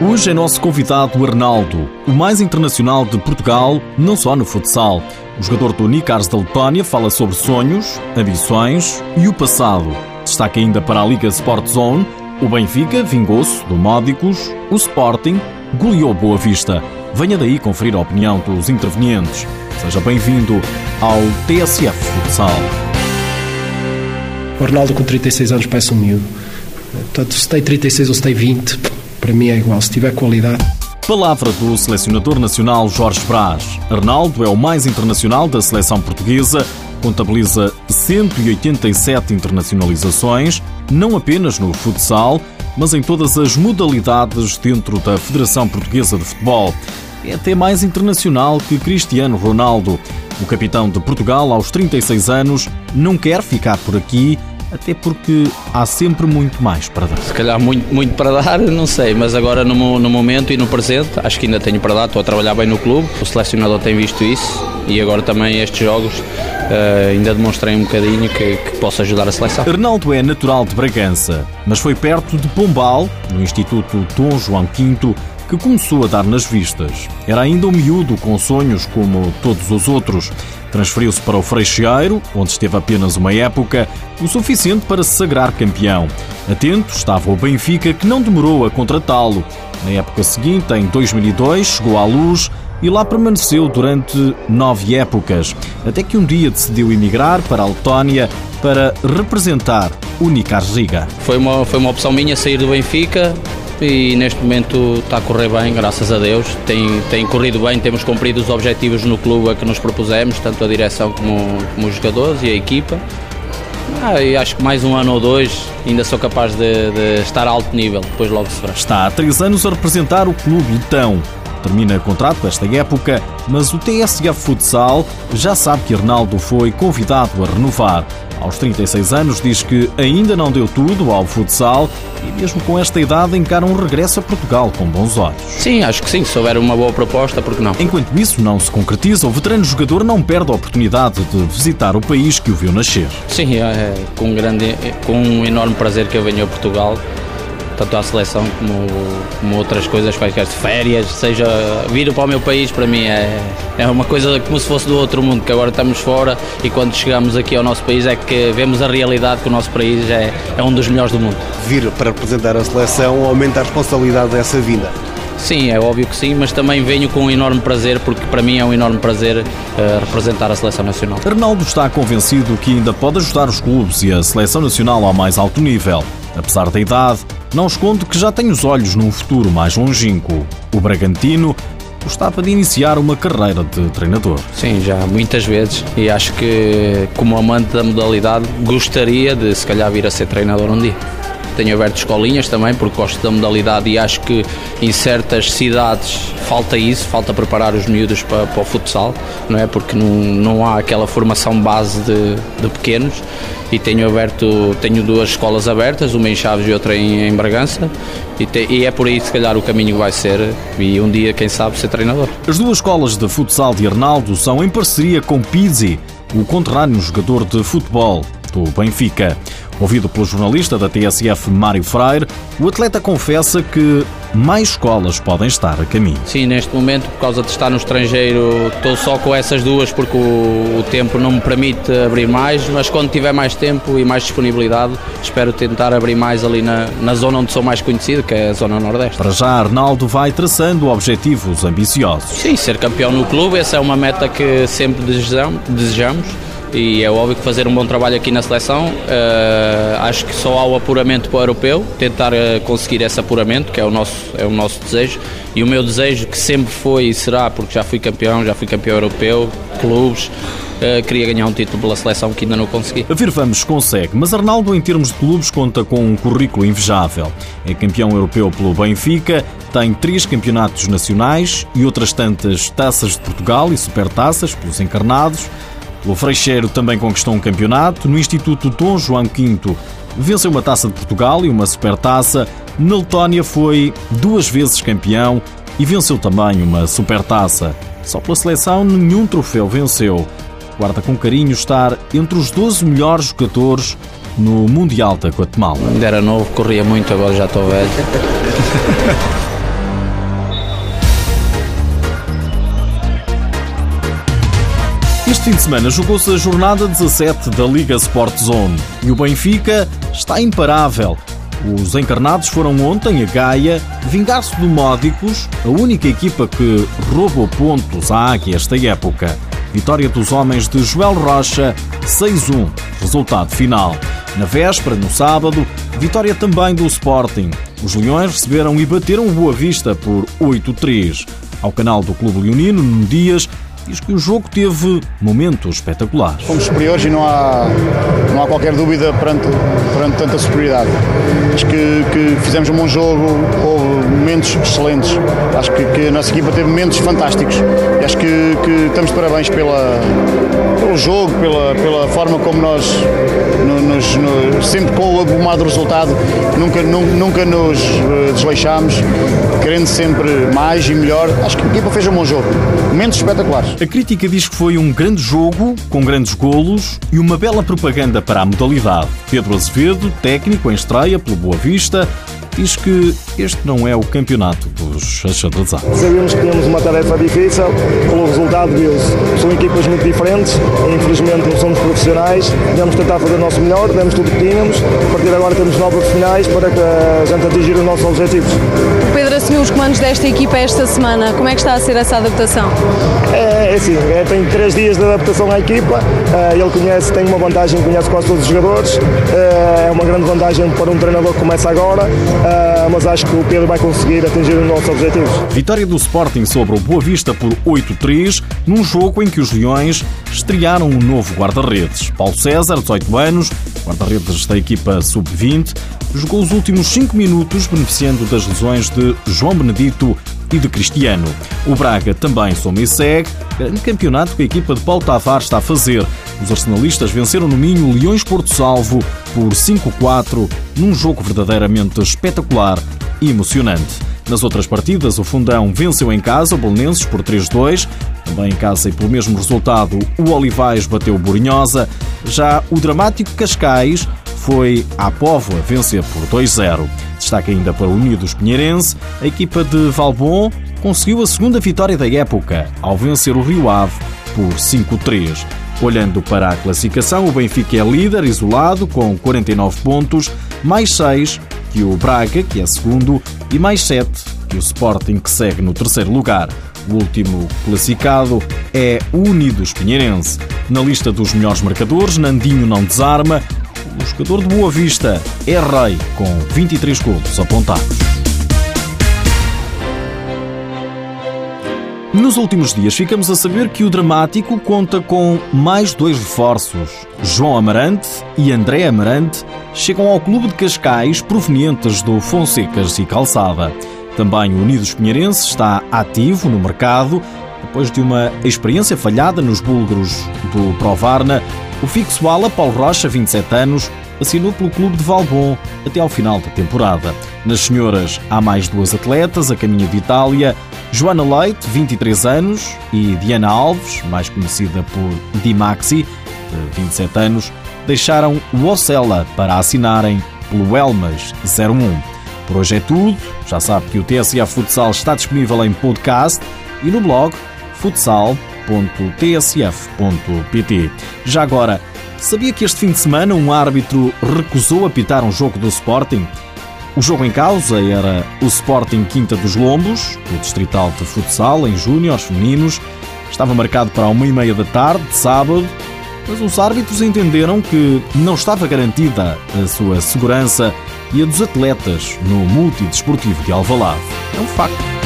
Hoje é nosso convidado o Arnaldo, o mais internacional de Portugal, não só no futsal. O jogador do Nicars da Letónia fala sobre sonhos, ambições e o passado. Destaca ainda para a Liga Sport Zone, o Benfica vingou-se do Módicos, o Sporting goleou Boa Vista. Venha daí conferir a opinião dos intervenientes. Seja bem-vindo ao TSF Futsal. O Arnaldo com 36 anos parece um miúdo. Portanto, se tem 36 ou se tem 20, para mim é igual, se tiver qualidade. Palavra do selecionador nacional Jorge Brás. Arnaldo é o mais internacional da seleção portuguesa, contabiliza 187 internacionalizações, não apenas no futsal, mas em todas as modalidades dentro da Federação Portuguesa de Futebol. É até mais internacional que Cristiano Ronaldo. O capitão de Portugal, aos 36 anos, não quer ficar por aqui até porque há sempre muito mais para dar. Se calhar muito, muito para dar, não sei, mas agora no, no momento e no presente, acho que ainda tenho para dar, estou a trabalhar bem no clube, o selecionador tem visto isso e agora também estes jogos uh, ainda demonstrei um bocadinho que, que posso ajudar a seleção. Arnaldo é natural de Bragança, mas foi perto de Pombal, no Instituto Dom João V, que começou a dar nas vistas. Era ainda um miúdo com sonhos como todos os outros. Transferiu-se para o Freixeiro, onde esteve apenas uma época, o suficiente para se sagrar campeão. Atento estava o Benfica, que não demorou a contratá-lo. Na época seguinte, em 2002, chegou à luz e lá permaneceu durante nove épocas, até que um dia decidiu emigrar para a Letónia para representar o Nikar Riga. Foi uma, foi uma opção minha sair do Benfica, e neste momento está a correr bem, graças a Deus. Tem, tem corrido bem, temos cumprido os objetivos no clube a que nos propusemos, tanto a direção como, como os jogadores e a equipa. Ah, e acho que mais um ano ou dois ainda sou capaz de, de estar a alto nível, depois logo se verá. Está há três anos a representar o clube então. Termina contrato esta época, mas o TSF Futsal já sabe que Arnaldo foi convidado a renovar. Aos 36 anos diz que ainda não deu tudo ao futsal e mesmo com esta idade encara um regresso a Portugal com bons olhos. Sim, acho que sim, se houver uma boa proposta, porque não? Enquanto isso não se concretiza, o veterano jogador não perde a oportunidade de visitar o país que o viu nascer. Sim, é, é com, grande, com um enorme prazer que eu venho a Portugal tanto à seleção como, como outras coisas, quaisquer férias, seja vir para o meu país, para mim é, é uma coisa como se fosse do outro mundo, que agora estamos fora e quando chegamos aqui ao nosso país é que vemos a realidade que o nosso país é, é um dos melhores do mundo. Vir para representar a seleção aumenta a responsabilidade dessa vinda. Sim, é óbvio que sim, mas também venho com um enorme prazer, porque para mim é um enorme prazer uh, representar a seleção nacional. Arnaldo está convencido que ainda pode ajudar os clubes e a seleção nacional ao mais alto nível. Apesar da idade, não escondo que já tem os olhos num futuro mais longínquo. O Bragantino gostava de iniciar uma carreira de treinador. Sim, já muitas vezes. E acho que, como amante da modalidade, gostaria de se calhar vir a ser treinador um dia. Tenho aberto escolinhas também porque gosto da modalidade e acho que em certas cidades falta isso, falta preparar os miúdos para, para o futsal, não é? Porque não, não há aquela formação base de, de pequenos e tenho aberto, tenho duas escolas abertas, uma em Chaves e outra em, em Bragança e, te, e, é por aí se calhar o caminho vai ser e um dia quem sabe ser treinador. As duas escolas de futsal de Arnaldo são em parceria com Pizzi, o conterrâneo jogador de futebol do Benfica. Ouvido pelo jornalista da TSF Mário Freire, o atleta confessa que mais escolas podem estar a caminho. Sim, neste momento, por causa de estar no estrangeiro, estou só com essas duas porque o, o tempo não me permite abrir mais, mas quando tiver mais tempo e mais disponibilidade, espero tentar abrir mais ali na, na zona onde sou mais conhecido, que é a zona Nordeste. Para já, Arnaldo vai traçando objetivos ambiciosos. Sim, ser campeão no clube, essa é uma meta que sempre desejamos e é óbvio que fazer um bom trabalho aqui na seleção. Uh, acho que só há o apuramento para o europeu, tentar uh, conseguir esse apuramento, que é o, nosso, é o nosso desejo. E o meu desejo, que sempre foi e será, porque já fui campeão, já fui campeão europeu, clubes, uh, queria ganhar um título pela seleção que ainda não consegui. A ver, vamos, consegue, mas Arnaldo, em termos de clubes, conta com um currículo invejável. É campeão europeu pelo Benfica, tem três campeonatos nacionais e outras tantas taças de Portugal e supertaças pelos encarnados. O Freixeiro também conquistou um campeonato. No Instituto Dom João V venceu uma taça de Portugal e uma supertaça. Na Letónia foi duas vezes campeão e venceu também uma supertaça. Só pela seleção nenhum troféu venceu. Guarda com carinho estar entre os 12 melhores jogadores no Mundial da Guatemala. Ainda era novo, corria muito, agora já estou velho. fim de semana jogou-se a jornada 17 da Liga Sport Zone e o Benfica está imparável. Os encarnados foram ontem a Gaia vingar-se do Módicos, a única equipa que roubou pontos à Águia esta época. Vitória dos homens de Joel Rocha, 6-1, resultado final. Na véspera, no sábado, vitória também do Sporting. Os Leões receberam e bateram o Boa Vista por 8-3. Ao canal do Clube Leonino, no Dias, diz que o jogo teve momentos espetaculares. Fomos superiores e não há, não há qualquer dúvida perante, perante tanta superioridade. Acho que, que fizemos um bom jogo, houve momentos excelentes. Acho que, que, a nossa equipa teve momentos fantásticos. E acho que, que estamos de parabéns pela, pelo jogo, pela, pela forma como nós, no, nos, no, sempre com o abumado resultado, nunca, nunca, nunca nos eh, desleixámos, querendo sempre mais e melhor. Acho que a equipa fez um bom jogo. Momentos espetaculares. A crítica diz que foi um grande jogo, com grandes golos e uma bela propaganda para a modalidade. Pedro Azevedo, técnico em estreia pelo Boa Vista, diz que este não é o campeonato dos achadrezados. Sabemos que tínhamos uma tarefa difícil, pelo resultado viu-se. São equipas muito diferentes, infelizmente não somos profissionais, devemos tentar fazer o nosso melhor, demos tudo o que tínhamos, a partir de agora temos nove profissionais para que a gente atingir os nossos objetivos. O Pedro assumiu os comandos desta equipa esta semana, como é que está a ser essa adaptação? É, é assim, é, tem três dias de adaptação à equipa, é, ele conhece, tem uma vantagem, conhece quase todos os jogadores, é, é uma grande vantagem para um treinador que começa agora, mas acho que o Pedro vai conseguir atingir os nossos objetivos. Vitória do Sporting sobre o Boa Vista por 8-3, num jogo em que os Leões estrearam um novo guarda-redes. Paulo César, 18 anos, guarda-redes da equipa sub-20, jogou os últimos 5 minutos beneficiando das lesões de João Benedito e de Cristiano. O Braga também soma e segue, grande campeonato que a equipa de Paulo Tavares está a fazer. Os arsenalistas venceram no Minho Leões Porto Salvo por 5-4, num jogo verdadeiramente espetacular e emocionante. Nas outras partidas, o Fundão venceu em casa o Belenenses por 3-2. Também em casa e pelo mesmo resultado, o Olivais bateu o Borinhosa. Já o dramático Cascais foi à Póvoa vencer por 2-0. Destaque ainda para o Unidos Pinheirense. A equipa de Valbon conseguiu a segunda vitória da época ao vencer o Rio Ave por 5-3. Olhando para a classificação, o Benfica é líder isolado com 49 pontos, mais 6 que o Braga, que é segundo, e mais 7 que o Sporting, que segue no terceiro lugar. O último classificado é o Unidos Pinheirense. Na lista dos melhores marcadores, Nandinho não desarma. O jogador de Boa Vista é rei, com 23 golos apontados. Nos últimos dias ficamos a saber que o dramático conta com mais dois reforços. João Amarante e André Amarante chegam ao clube de Cascais provenientes do Fonsecas e Calçada. Também o Unidos Pinheirense está ativo no mercado. Depois de uma experiência falhada nos búlgaros do Provarna, o fixo ala Paulo Rocha, 27 anos, assinou pelo clube de Valbon até ao final da temporada. Nas senhoras há mais duas atletas a caminho de Itália, Joana Leite, 23 anos, e Diana Alves, mais conhecida por Dimaxi, de 27 anos, deixaram o Ocela para assinarem pelo Elmas 01. Por hoje é tudo. Já sabe que o TSA Futsal está disponível em podcast e no blog futsal.tsf.pt. Já agora, sabia que este fim de semana um árbitro recusou apitar um jogo do Sporting? O jogo em causa era o Sporting Quinta dos Lombos, o Distrital de Futsal, em Júnior, femininos. Estava marcado para uma e meia da tarde, de sábado, mas os árbitros entenderam que não estava garantida a sua segurança e a dos atletas no multidesportivo de Alvalade. É um facto.